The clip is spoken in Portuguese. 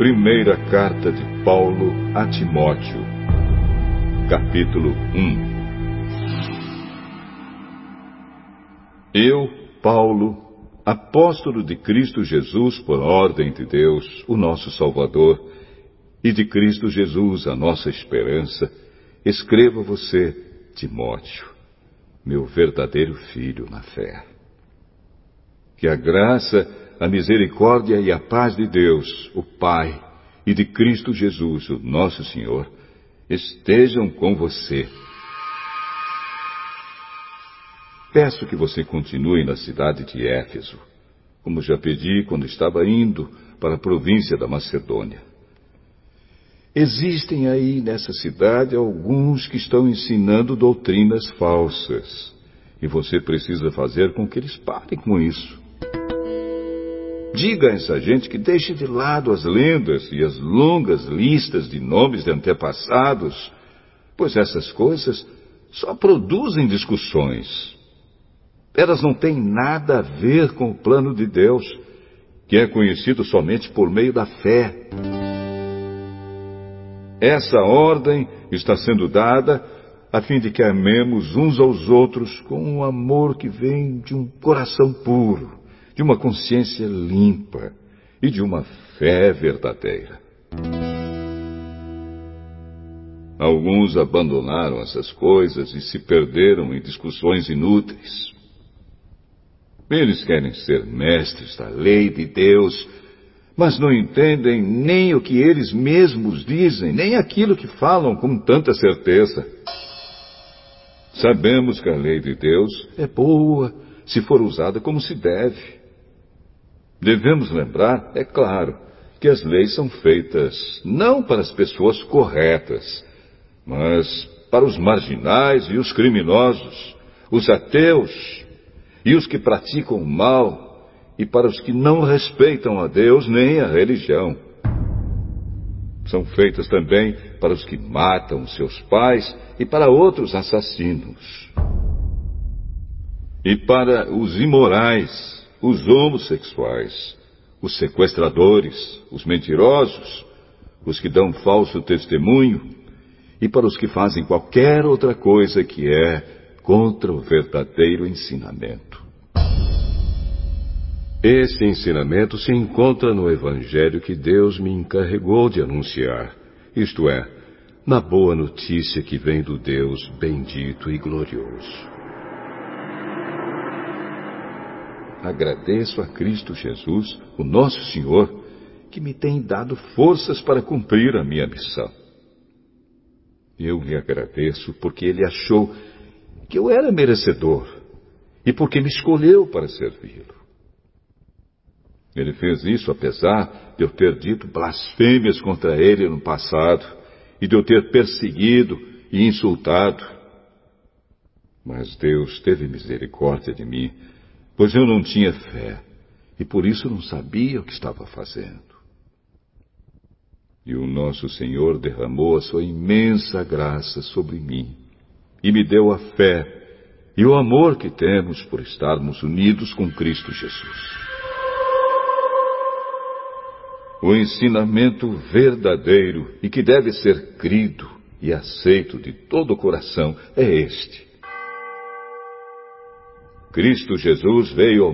Primeira carta de Paulo a Timóteo, capítulo 1 Eu, Paulo, apóstolo de Cristo Jesus por ordem de Deus, o nosso Salvador, e de Cristo Jesus, a nossa esperança, escrevo a você, Timóteo, meu verdadeiro filho na fé. Que a graça, a misericórdia e a paz de Deus, o Pai, e de Cristo Jesus, o nosso Senhor, estejam com você. Peço que você continue na cidade de Éfeso, como já pedi quando estava indo para a província da Macedônia. Existem aí nessa cidade alguns que estão ensinando doutrinas falsas, e você precisa fazer com que eles parem com isso. Diga a essa gente que deixe de lado as lendas e as longas listas de nomes de antepassados, pois essas coisas só produzem discussões. Elas não têm nada a ver com o plano de Deus, que é conhecido somente por meio da fé. Essa ordem está sendo dada a fim de que amemos uns aos outros com um amor que vem de um coração puro de uma consciência limpa e de uma fé verdadeira. Alguns abandonaram essas coisas e se perderam em discussões inúteis. Eles querem ser mestres da lei de Deus, mas não entendem nem o que eles mesmos dizem, nem aquilo que falam com tanta certeza. Sabemos que a lei de Deus é boa se for usada como se deve. Devemos lembrar, é claro, que as leis são feitas não para as pessoas corretas, mas para os marginais e os criminosos, os ateus e os que praticam o mal, e para os que não respeitam a Deus nem a religião. São feitas também para os que matam seus pais e para outros assassinos. E para os imorais, os homossexuais, os sequestradores, os mentirosos, os que dão falso testemunho e para os que fazem qualquer outra coisa que é contra o verdadeiro ensinamento. Esse ensinamento se encontra no Evangelho que Deus me encarregou de anunciar, isto é, na boa notícia que vem do Deus bendito e glorioso. Agradeço a Cristo Jesus, o nosso Senhor, que me tem dado forças para cumprir a minha missão. Eu lhe agradeço porque ele achou que eu era merecedor e porque me escolheu para servi-lo. Ele fez isso apesar de eu ter dito blasfêmias contra ele no passado e de eu ter perseguido e insultado. Mas Deus teve misericórdia de mim pois eu não tinha fé e por isso não sabia o que estava fazendo. E o nosso Senhor derramou a sua imensa graça sobre mim e me deu a fé e o amor que temos por estarmos unidos com Cristo Jesus. O ensinamento verdadeiro e que deve ser crido e aceito de todo o coração é este Cristo Jesus veio